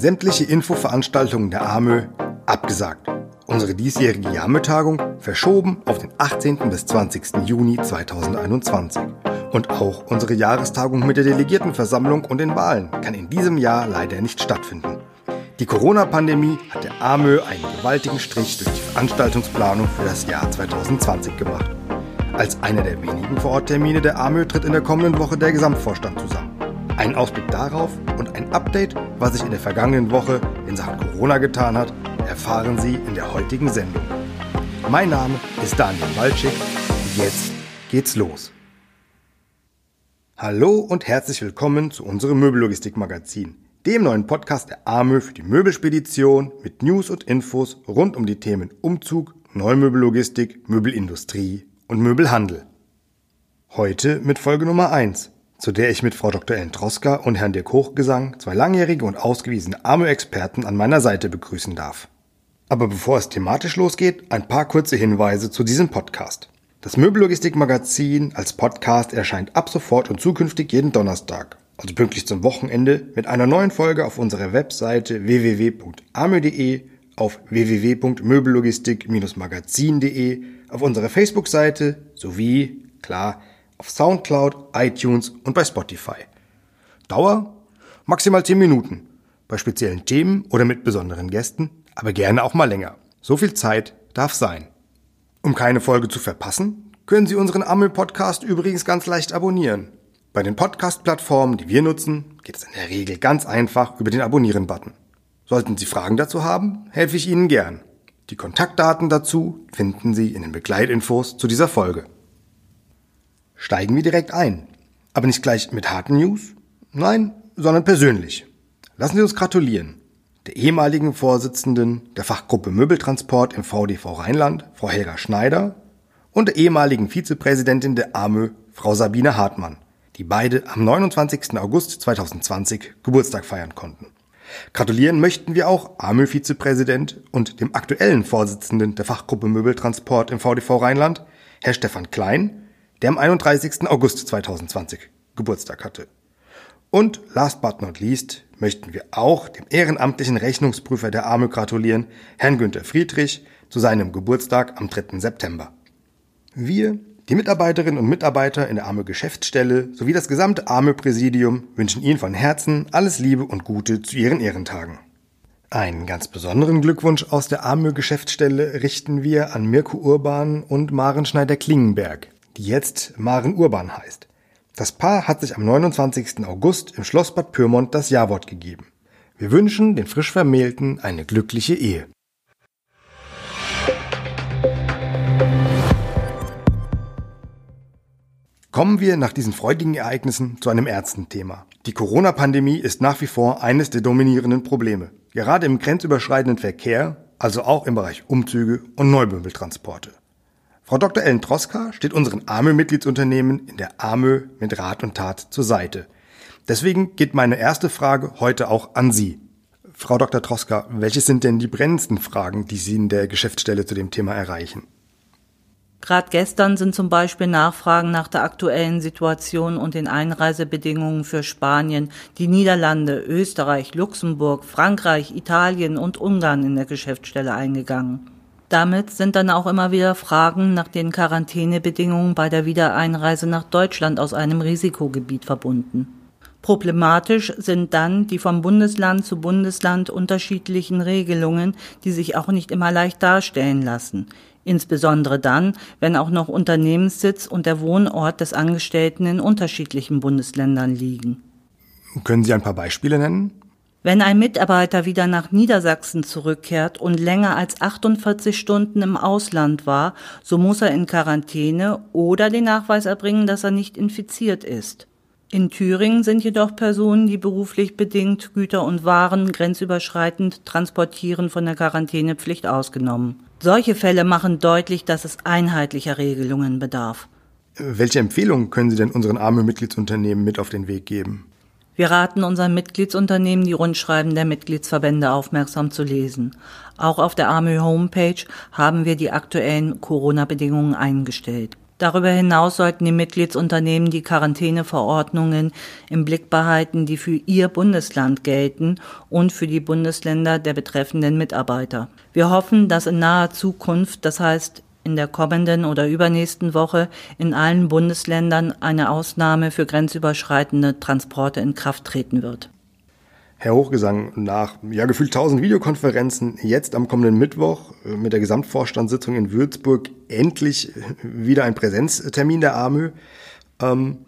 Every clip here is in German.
sämtliche Infoveranstaltungen der AMÖ abgesagt. Unsere diesjährige Jahrmüttagung verschoben auf den 18. bis 20. Juni 2021. Und auch unsere Jahrestagung mit der Delegiertenversammlung und den Wahlen kann in diesem Jahr leider nicht stattfinden. Die Corona-Pandemie hat der AMÖ einen gewaltigen Strich durch die Veranstaltungsplanung für das Jahr 2020 gemacht. Als einer der wenigen Vororttermine der AMÖ tritt in der kommenden Woche der Gesamtvorstand zusammen. Ein Ausblick darauf und ein Update, was sich in der vergangenen Woche in Sachen Corona getan hat, erfahren Sie in der heutigen Sendung. Mein Name ist Daniel Walczyk und jetzt geht's los. Hallo und herzlich willkommen zu unserem Möbellogistik-Magazin dem neuen Podcast der AMÖ für die Möbelspedition mit News und Infos rund um die Themen Umzug, Neumöbellogistik, Möbelindustrie und Möbelhandel. Heute mit Folge Nummer 1, zu der ich mit Frau Dr. Ellen Troska und Herrn Dirk Hochgesang zwei langjährige und ausgewiesene AMÖ-Experten an meiner Seite begrüßen darf. Aber bevor es thematisch losgeht, ein paar kurze Hinweise zu diesem Podcast. Das Möbellogistik-Magazin als Podcast erscheint ab sofort und zukünftig jeden Donnerstag also pünktlich zum Wochenende, mit einer neuen Folge auf unserer Webseite www.amö.de, auf www.möbellogistik-magazin.de, auf unserer Facebook-Seite sowie, klar, auf Soundcloud, iTunes und bei Spotify. Dauer? Maximal 10 Minuten. Bei speziellen Themen oder mit besonderen Gästen, aber gerne auch mal länger. So viel Zeit darf sein. Um keine Folge zu verpassen, können Sie unseren Amel-Podcast übrigens ganz leicht abonnieren. Bei den Podcast-Plattformen, die wir nutzen, geht es in der Regel ganz einfach über den Abonnieren-Button. Sollten Sie Fragen dazu haben, helfe ich Ihnen gern. Die Kontaktdaten dazu finden Sie in den Begleitinfos zu dieser Folge. Steigen wir direkt ein. Aber nicht gleich mit harten News? Nein, sondern persönlich. Lassen Sie uns gratulieren. Der ehemaligen Vorsitzenden der Fachgruppe Möbeltransport im VDV Rheinland, Frau Helga Schneider, und der ehemaligen Vizepräsidentin der AMÖ, Frau Sabine Hartmann die beide am 29. August 2020 Geburtstag feiern konnten. Gratulieren möchten wir auch AMÖ-Vizepräsident und dem aktuellen Vorsitzenden der Fachgruppe Möbeltransport im VDV Rheinland, Herr Stefan Klein, der am 31. August 2020 Geburtstag hatte. Und last but not least möchten wir auch dem ehrenamtlichen Rechnungsprüfer der AMÖ gratulieren, Herrn Günther Friedrich, zu seinem Geburtstag am 3. September. Wir die Mitarbeiterinnen und Mitarbeiter in der Arme Geschäftsstelle sowie das gesamte Arme Präsidium wünschen Ihnen von Herzen alles Liebe und Gute zu Ihren Ehrentagen. Einen ganz besonderen Glückwunsch aus der Arme Geschäftsstelle richten wir an Mirko Urban und Maren Schneider-Klingenberg, die jetzt Maren Urban heißt. Das Paar hat sich am 29. August im Schloss Bad Pyrmont das Jawort gegeben. Wir wünschen den frisch Vermählten eine glückliche Ehe. Kommen wir nach diesen freudigen Ereignissen zu einem ernsten Thema. Die Corona-Pandemie ist nach wie vor eines der dominierenden Probleme. Gerade im grenzüberschreitenden Verkehr, also auch im Bereich Umzüge und Neubümbeltransporte. Frau Dr. Ellen Troska steht unseren AMÖ-Mitgliedsunternehmen in der AMÖ mit Rat und Tat zur Seite. Deswegen geht meine erste Frage heute auch an Sie. Frau Dr. Troska, welche sind denn die brennendsten Fragen, die Sie in der Geschäftsstelle zu dem Thema erreichen? Gerade gestern sind zum Beispiel Nachfragen nach der aktuellen Situation und den Einreisebedingungen für Spanien, die Niederlande, Österreich, Luxemburg, Frankreich, Italien und Ungarn in der Geschäftsstelle eingegangen. Damit sind dann auch immer wieder Fragen nach den Quarantänebedingungen bei der Wiedereinreise nach Deutschland aus einem Risikogebiet verbunden. Problematisch sind dann die vom Bundesland zu Bundesland unterschiedlichen Regelungen, die sich auch nicht immer leicht darstellen lassen insbesondere dann, wenn auch noch Unternehmenssitz und der Wohnort des Angestellten in unterschiedlichen Bundesländern liegen. Können Sie ein paar Beispiele nennen? Wenn ein Mitarbeiter wieder nach Niedersachsen zurückkehrt und länger als 48 Stunden im Ausland war, so muss er in Quarantäne oder den Nachweis erbringen, dass er nicht infiziert ist. In Thüringen sind jedoch Personen, die beruflich bedingt Güter und Waren grenzüberschreitend transportieren, von der Quarantänepflicht ausgenommen. Solche Fälle machen deutlich, dass es einheitlicher Regelungen bedarf. Welche Empfehlungen können Sie denn unseren armen Mitgliedsunternehmen mit auf den Weg geben? Wir raten unseren Mitgliedsunternehmen, die Rundschreiben der Mitgliedsverbände aufmerksam zu lesen. Auch auf der AMÖ Homepage haben wir die aktuellen Corona-Bedingungen eingestellt. Darüber hinaus sollten die Mitgliedsunternehmen die Quarantäneverordnungen im Blick behalten, die für ihr Bundesland gelten und für die Bundesländer der betreffenden Mitarbeiter. Wir hoffen, dass in naher Zukunft, das heißt in der kommenden oder übernächsten Woche in allen Bundesländern eine Ausnahme für grenzüberschreitende Transporte in Kraft treten wird. Herr Hochgesang, nach ja, gefühlt 1000 Videokonferenzen jetzt am kommenden Mittwoch äh, mit der Gesamtvorstandssitzung in Würzburg endlich wieder ein Präsenztermin der AMÖ. Ähm,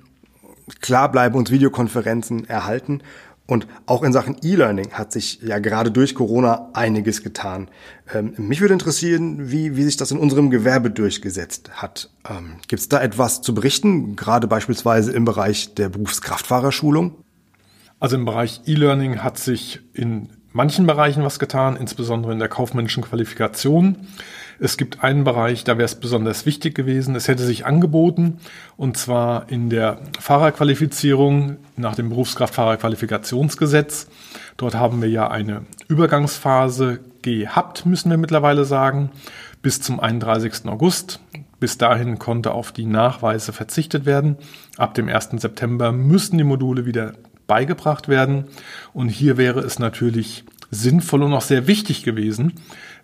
klar bleiben uns Videokonferenzen erhalten und auch in Sachen E-Learning hat sich ja gerade durch Corona einiges getan. Ähm, mich würde interessieren, wie, wie sich das in unserem Gewerbe durchgesetzt hat. Ähm, Gibt es da etwas zu berichten, gerade beispielsweise im Bereich der Berufskraftfahrerschulung? Also im Bereich E-Learning hat sich in manchen Bereichen was getan, insbesondere in der kaufmännischen Qualifikation. Es gibt einen Bereich, da wäre es besonders wichtig gewesen. Es hätte sich angeboten, und zwar in der Fahrerqualifizierung nach dem Berufskraftfahrerqualifikationsgesetz. Dort haben wir ja eine Übergangsphase gehabt, müssen wir mittlerweile sagen, bis zum 31. August. Bis dahin konnte auf die Nachweise verzichtet werden. Ab dem 1. September müssen die Module wieder beigebracht werden. Und hier wäre es natürlich sinnvoll und auch sehr wichtig gewesen,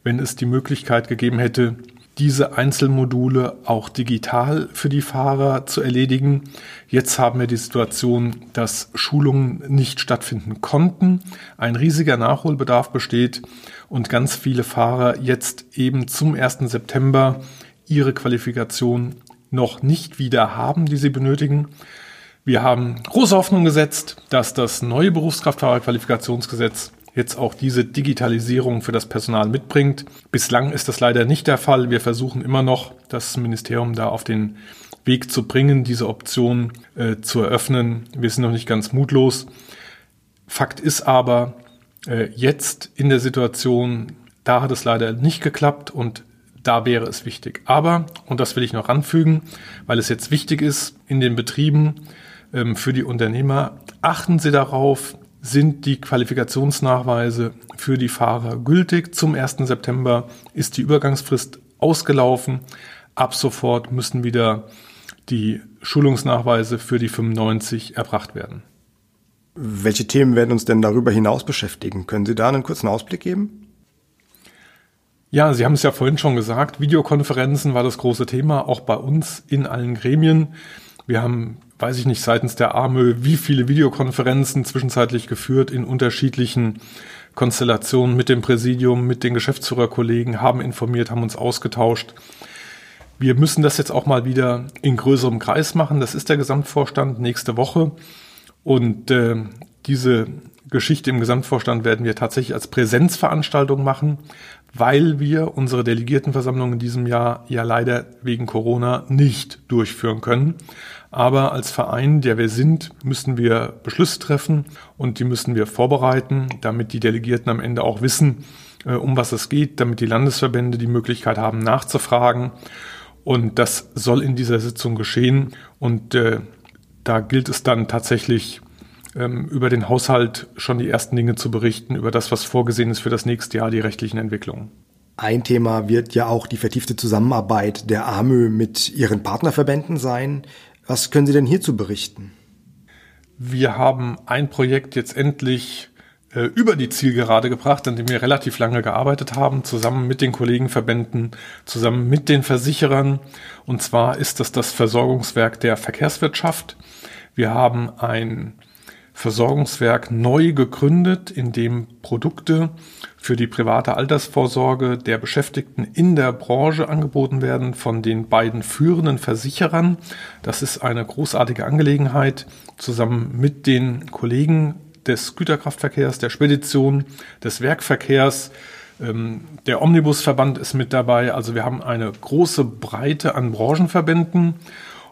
wenn es die Möglichkeit gegeben hätte, diese Einzelmodule auch digital für die Fahrer zu erledigen. Jetzt haben wir die Situation, dass Schulungen nicht stattfinden konnten, ein riesiger Nachholbedarf besteht und ganz viele Fahrer jetzt eben zum 1. September ihre Qualifikation noch nicht wieder haben, die sie benötigen. Wir haben große Hoffnung gesetzt, dass das neue Berufskraftfahrerqualifikationsgesetz jetzt auch diese Digitalisierung für das Personal mitbringt. Bislang ist das leider nicht der Fall. Wir versuchen immer noch, das Ministerium da auf den Weg zu bringen, diese Option äh, zu eröffnen. Wir sind noch nicht ganz mutlos. Fakt ist aber, äh, jetzt in der Situation, da hat es leider nicht geklappt und da wäre es wichtig. Aber, und das will ich noch anfügen, weil es jetzt wichtig ist, in den Betrieben für die Unternehmer. Achten Sie darauf, sind die Qualifikationsnachweise für die Fahrer gültig. Zum 1. September ist die Übergangsfrist ausgelaufen. Ab sofort müssen wieder die Schulungsnachweise für die 95 erbracht werden. Welche Themen werden uns denn darüber hinaus beschäftigen? Können Sie da einen kurzen Ausblick geben? Ja, Sie haben es ja vorhin schon gesagt, Videokonferenzen war das große Thema, auch bei uns in allen Gremien. Wir haben weiß ich nicht, seitens der AMÖ, wie viele Videokonferenzen zwischenzeitlich geführt in unterschiedlichen Konstellationen mit dem Präsidium, mit den Geschäftsführerkollegen, haben informiert, haben uns ausgetauscht. Wir müssen das jetzt auch mal wieder in größerem Kreis machen. Das ist der Gesamtvorstand nächste Woche. Und äh, diese Geschichte im Gesamtvorstand werden wir tatsächlich als Präsenzveranstaltung machen, weil wir unsere Delegiertenversammlung in diesem Jahr ja leider wegen Corona nicht durchführen können. Aber als Verein, der wir sind, müssen wir Beschlüsse treffen und die müssen wir vorbereiten, damit die Delegierten am Ende auch wissen, äh, um was es geht, damit die Landesverbände die Möglichkeit haben, nachzufragen. Und das soll in dieser Sitzung geschehen. Und äh, da gilt es dann tatsächlich, ähm, über den Haushalt schon die ersten Dinge zu berichten, über das, was vorgesehen ist für das nächste Jahr, die rechtlichen Entwicklungen. Ein Thema wird ja auch die vertiefte Zusammenarbeit der AMÖ mit ihren Partnerverbänden sein. Was können Sie denn hierzu berichten? Wir haben ein Projekt jetzt endlich äh, über die Zielgerade gebracht, an dem wir relativ lange gearbeitet haben, zusammen mit den Kollegenverbänden, zusammen mit den Versicherern. Und zwar ist das das Versorgungswerk der Verkehrswirtschaft. Wir haben ein Versorgungswerk neu gegründet, in dem Produkte für die private Altersvorsorge der Beschäftigten in der Branche angeboten werden von den beiden führenden Versicherern. Das ist eine großartige Angelegenheit, zusammen mit den Kollegen des Güterkraftverkehrs, der Spedition, des Werkverkehrs. Ähm, der Omnibusverband ist mit dabei. Also wir haben eine große Breite an Branchenverbänden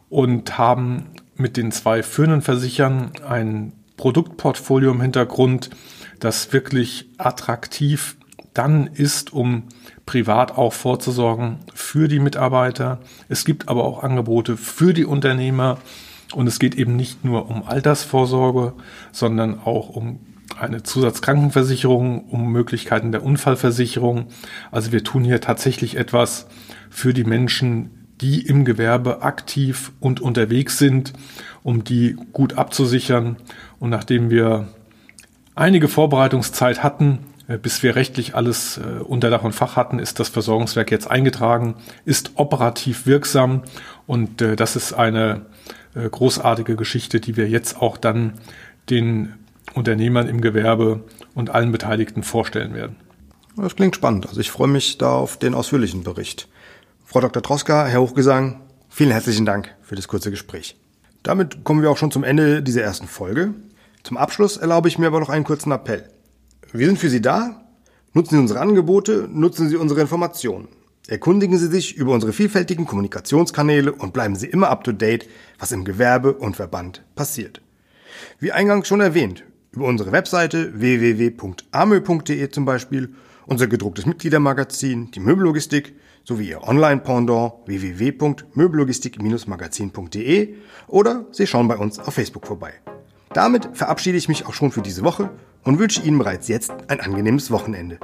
und haben mit den zwei führenden Versichern ein Produktportfolio im Hintergrund, das wirklich attraktiv dann ist, um privat auch vorzusorgen für die Mitarbeiter. Es gibt aber auch Angebote für die Unternehmer und es geht eben nicht nur um Altersvorsorge, sondern auch um eine Zusatzkrankenversicherung, um Möglichkeiten der Unfallversicherung. Also wir tun hier tatsächlich etwas für die Menschen, die im Gewerbe aktiv und unterwegs sind, um die gut abzusichern. Und nachdem wir einige Vorbereitungszeit hatten, äh, bis wir rechtlich alles äh, unter Dach und Fach hatten, ist das Versorgungswerk jetzt eingetragen, ist operativ wirksam und äh, das ist eine großartige Geschichte, die wir jetzt auch dann den Unternehmern im Gewerbe und allen Beteiligten vorstellen werden. Das klingt spannend. Also ich freue mich da auf den ausführlichen Bericht. Frau Dr. Troska, Herr Hochgesang, vielen herzlichen Dank für das kurze Gespräch. Damit kommen wir auch schon zum Ende dieser ersten Folge. Zum Abschluss erlaube ich mir aber noch einen kurzen Appell. Wir sind für Sie da. Nutzen Sie unsere Angebote, nutzen Sie unsere Informationen. Erkundigen Sie sich über unsere vielfältigen Kommunikationskanäle und bleiben Sie immer up to date, was im Gewerbe und Verband passiert. Wie eingangs schon erwähnt, über unsere Webseite www.amö.de zum Beispiel, unser gedrucktes Mitgliedermagazin, die Möbellogistik, sowie ihr Online-Pendant www.möbellogistik-magazin.de oder Sie schauen bei uns auf Facebook vorbei. Damit verabschiede ich mich auch schon für diese Woche und wünsche Ihnen bereits jetzt ein angenehmes Wochenende.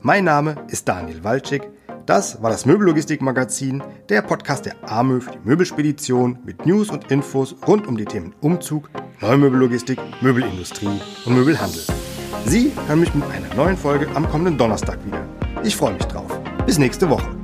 Mein Name ist Daniel Walczyk. Das war das Möbellogistik-Magazin, der Podcast der AMÖ für die Möbelspedition mit News und Infos rund um die Themen Umzug, Neumöbellogistik, Möbelindustrie und Möbelhandel. Sie hören mich mit einer neuen Folge am kommenden Donnerstag wieder. Ich freue mich drauf. Bis nächste Woche.